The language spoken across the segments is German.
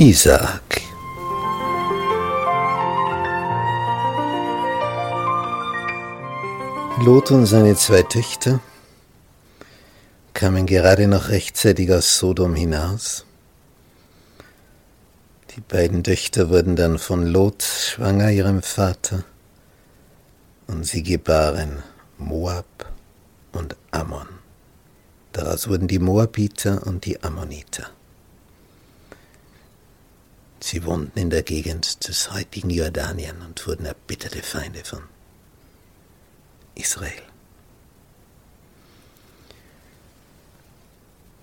Isaak. Lot und seine zwei Töchter kamen gerade noch rechtzeitig aus Sodom hinaus. Die beiden Töchter wurden dann von Lot schwanger ihrem Vater und sie gebaren Moab und Ammon. Daraus wurden die Moabiter und die Ammoniter. Sie wohnten in der Gegend des heutigen Jordanien und wurden erbitterte Feinde von Israel.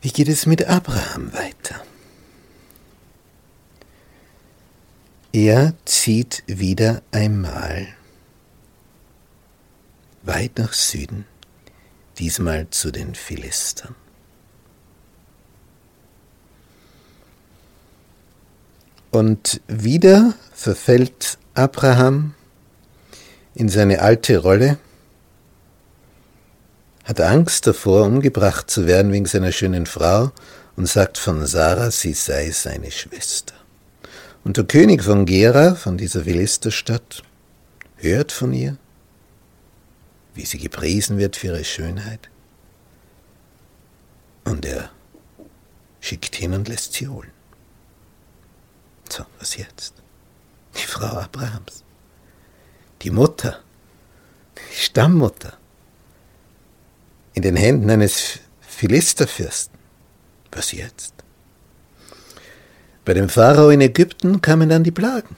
Wie geht es mit Abraham weiter? Er zieht wieder einmal weit nach Süden, diesmal zu den Philistern. Und wieder verfällt Abraham in seine alte Rolle, hat Angst davor, umgebracht zu werden wegen seiner schönen Frau und sagt von Sarah, sie sei seine Schwester. Und der König von Gera, von dieser Philisterstadt, hört von ihr, wie sie gepriesen wird für ihre Schönheit. Und er schickt hin und lässt sie holen. So, was jetzt? Die Frau Abrahams. Die Mutter. Die Stammmutter. In den Händen eines Philisterfürsten. Was jetzt? Bei dem Pharao in Ägypten kamen dann die Plagen.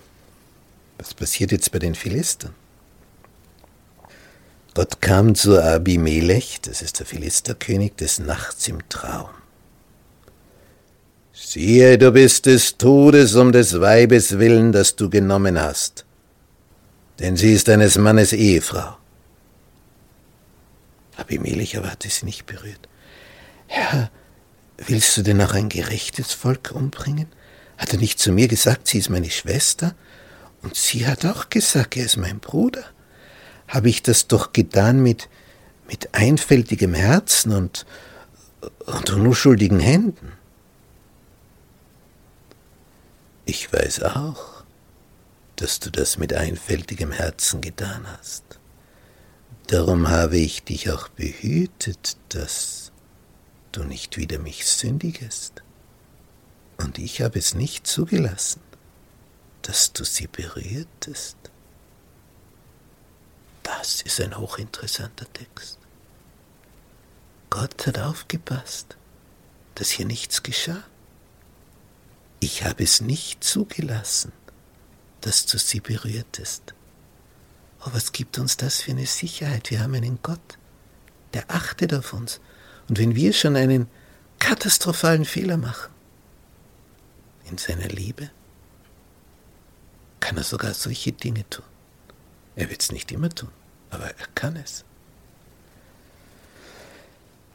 Was passiert jetzt bei den Philistern? Gott kam zu Abimelech, das ist der Philisterkönig, des Nachts im Traum. Siehe, du bist des Todes um des Weibes willen, das du genommen hast, denn sie ist deines Mannes Ehefrau. Abimelech aber hatte sie nicht berührt. Herr, willst du denn auch ein gerechtes Volk umbringen? Hat er nicht zu mir gesagt, sie ist meine Schwester? Und sie hat auch gesagt, er ist mein Bruder. Habe ich das doch getan mit, mit einfältigem Herzen und, und unschuldigen Händen? Ich weiß auch, dass du das mit einfältigem Herzen getan hast. Darum habe ich dich auch behütet, dass du nicht wieder mich sündigest. Und ich habe es nicht zugelassen, dass du sie berührtest. Das ist ein hochinteressanter Text. Gott hat aufgepasst, dass hier nichts geschah. Ich habe es nicht zugelassen, dass du sie berührtest. Oh, was gibt uns das für eine Sicherheit? Wir haben einen Gott, der achtet auf uns. Und wenn wir schon einen katastrophalen Fehler machen, in seiner Liebe, kann er sogar solche Dinge tun. Er wird es nicht immer tun, aber er kann es.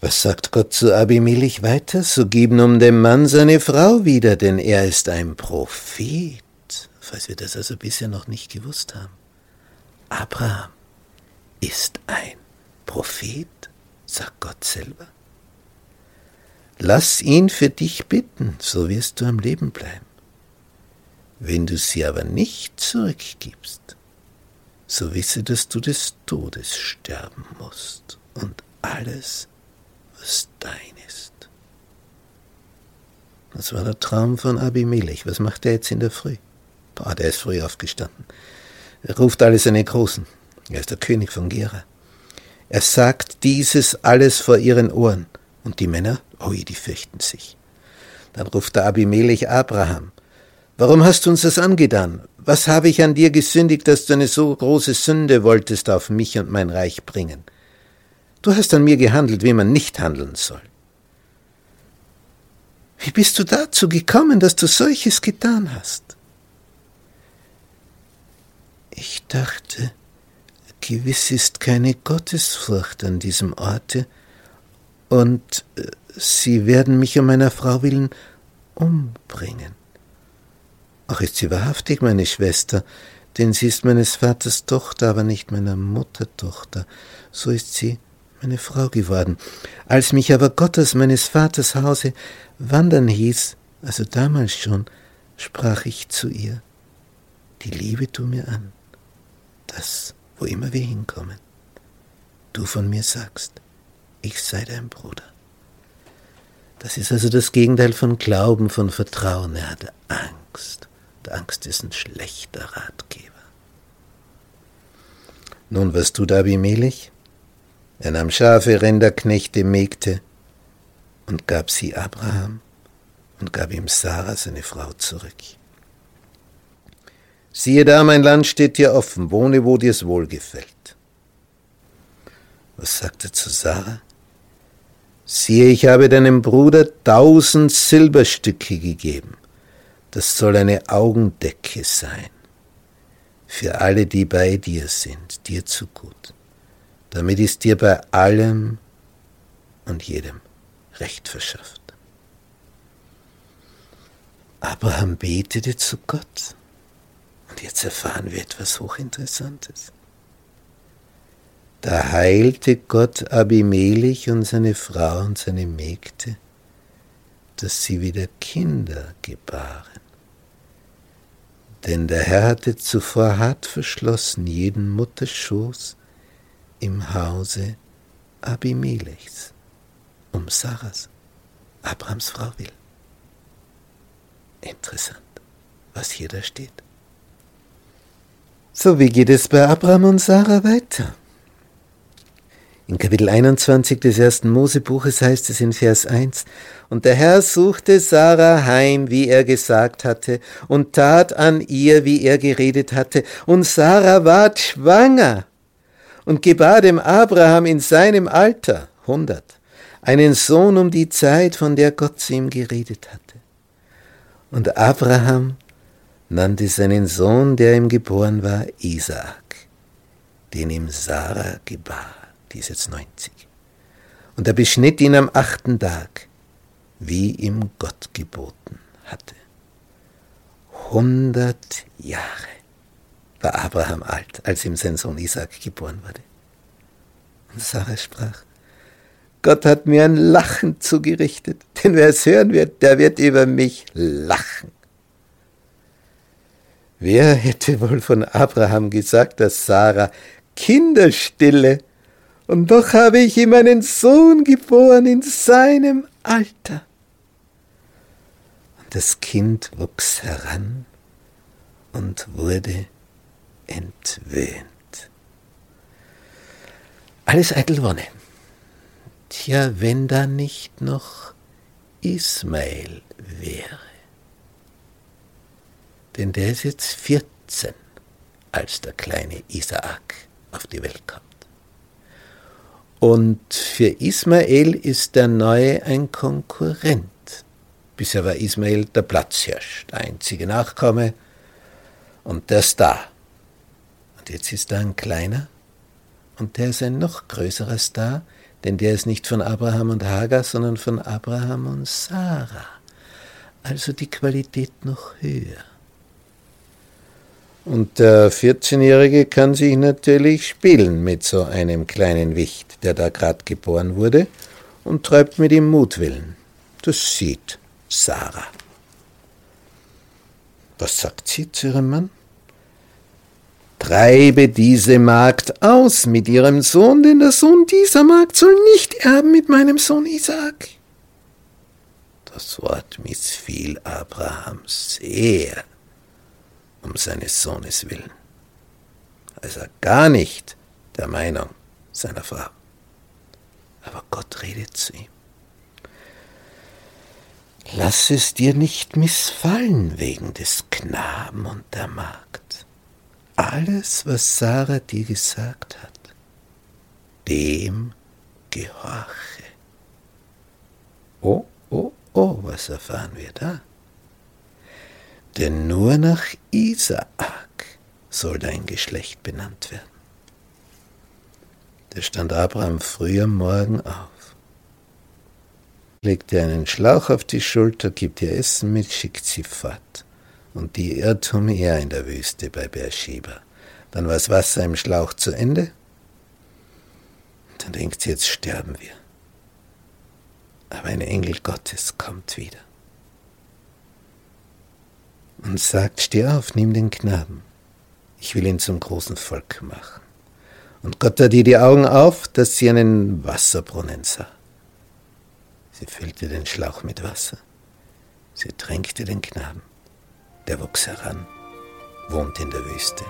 Was sagt Gott zu Abimelech weiter? So gib nun dem Mann seine Frau wieder, denn er ist ein Prophet, falls wir das also bisher noch nicht gewusst haben. Abraham ist ein Prophet, sagt Gott selber. Lass ihn für dich bitten, so wirst du am Leben bleiben. Wenn du sie aber nicht zurückgibst, so wisse, dass du des Todes sterben musst und alles was dein ist. Das war der Traum von Abimelech. Was macht er jetzt in der Früh? Boah, der ist früh aufgestanden. Er ruft alle seine Großen. Er ist der König von Gera. Er sagt dieses alles vor ihren Ohren. Und die Männer, oi, die fürchten sich. Dann ruft der Abimelech Abraham. Warum hast du uns das angetan? Was habe ich an dir gesündigt, dass du eine so große Sünde wolltest auf mich und mein Reich bringen? Du hast an mir gehandelt, wie man nicht handeln soll. Wie bist du dazu gekommen, dass du solches getan hast? Ich dachte, gewiss ist keine Gottesfurcht an diesem Orte, und äh, sie werden mich um meiner Frau willen umbringen. Ach, ist sie wahrhaftig meine Schwester, denn sie ist meines Vaters Tochter, aber nicht meiner Mutter Tochter. So ist sie meine Frau geworden. Als mich aber Gott aus meines Vaters Hause wandern hieß, also damals schon, sprach ich zu ihr, die Liebe tu mir an, dass, wo immer wir hinkommen, du von mir sagst, ich sei dein Bruder. Das ist also das Gegenteil von Glauben, von Vertrauen. Er hatte Angst. Und Angst ist ein schlechter Ratgeber. Nun, was tut Abimelech? Er nahm Schafe, Rinder, Knechte, Mägde und gab sie Abraham und gab ihm Sarah, seine Frau, zurück. Siehe da, mein Land steht dir offen, wohne, wo dir's wohlgefällt. Was sagte zu Sarah? Siehe, ich habe deinem Bruder tausend Silberstücke gegeben. Das soll eine Augendecke sein für alle, die bei dir sind, dir zu gut. Damit ist dir bei allem und jedem Recht verschafft. Abraham betete zu Gott. Und jetzt erfahren wir etwas Hochinteressantes. Da heilte Gott Abimelech und seine Frau und seine Mägde, dass sie wieder Kinder gebaren. Denn der Herr hatte zuvor hart verschlossen jeden Mutterschoß im Hause Abimelechs, um Sarahs, Abrahams Frau will. Interessant, was hier da steht. So, wie geht es bei Abraham und Sarah weiter? In Kapitel 21 des ersten Mosebuches heißt es in Vers 1, Und der Herr suchte Sarah heim, wie er gesagt hatte, und tat an ihr, wie er geredet hatte, und Sarah ward schwanger und gebar dem Abraham in seinem Alter, 100, einen Sohn um die Zeit, von der Gott zu ihm geredet hatte. Und Abraham nannte seinen Sohn, der ihm geboren war, Isaak, den ihm Sarah gebar die ist jetzt 90. Und er beschnitt ihn am achten Tag, wie ihm Gott geboten hatte. Hundert Jahre war Abraham alt, als ihm sein Sohn Isaac geboren wurde. Und Sarah sprach, Gott hat mir ein Lachen zugerichtet, denn wer es hören wird, der wird über mich lachen. Wer hätte wohl von Abraham gesagt, dass Sarah Kinderstille und doch habe ich ihm einen Sohn geboren in seinem Alter. Und das Kind wuchs heran und wurde entwöhnt. Alles eitel Wonne. Tja, wenn da nicht noch Ismael wäre. Denn der ist jetzt 14, als der kleine Isaak auf die Welt kommt. Und für Ismael ist der Neue ein Konkurrent. Bisher war Ismael der Platzhirsch, der einzige Nachkomme und der Star. Und jetzt ist da ein kleiner und der ist ein noch größerer Star, denn der ist nicht von Abraham und Hagar, sondern von Abraham und Sarah. Also die Qualität noch höher. Und der 14-Jährige kann sich natürlich spielen mit so einem kleinen Wicht, der da gerade geboren wurde, und treibt mit ihm Mutwillen. Das sieht Sarah. Was sagt sie zu ihrem Mann? Treibe diese Magd aus mit ihrem Sohn, denn der Sohn dieser Magd soll nicht erben mit meinem Sohn Isaak. Das Wort missfiel Abraham sehr um seines Sohnes willen. Also gar nicht der Meinung seiner Frau. Aber Gott redet zu ihm. Lass es dir nicht missfallen wegen des Knaben und der Magd. Alles, was Sarah dir gesagt hat, dem gehorche. Oh, oh, oh, was erfahren wir da? Denn nur nach Isaak soll dein Geschlecht benannt werden. Da stand Abraham früh am Morgen auf, legt ihr einen Schlauch auf die Schulter, gibt ihr Essen mit, schickt sie fort. Und die irrt umher in der Wüste bei Beersheba. Dann war das Wasser im Schlauch zu Ende. Dann denkt sie, jetzt sterben wir. Aber ein Engel Gottes kommt wieder und sagt, steh auf, nimm den Knaben. Ich will ihn zum großen Volk machen. Und Gott tat ihr die Augen auf, dass sie einen Wasserbrunnen sah. Sie füllte den Schlauch mit Wasser. Sie tränkte den Knaben. Der wuchs heran, wohnt in der Wüste.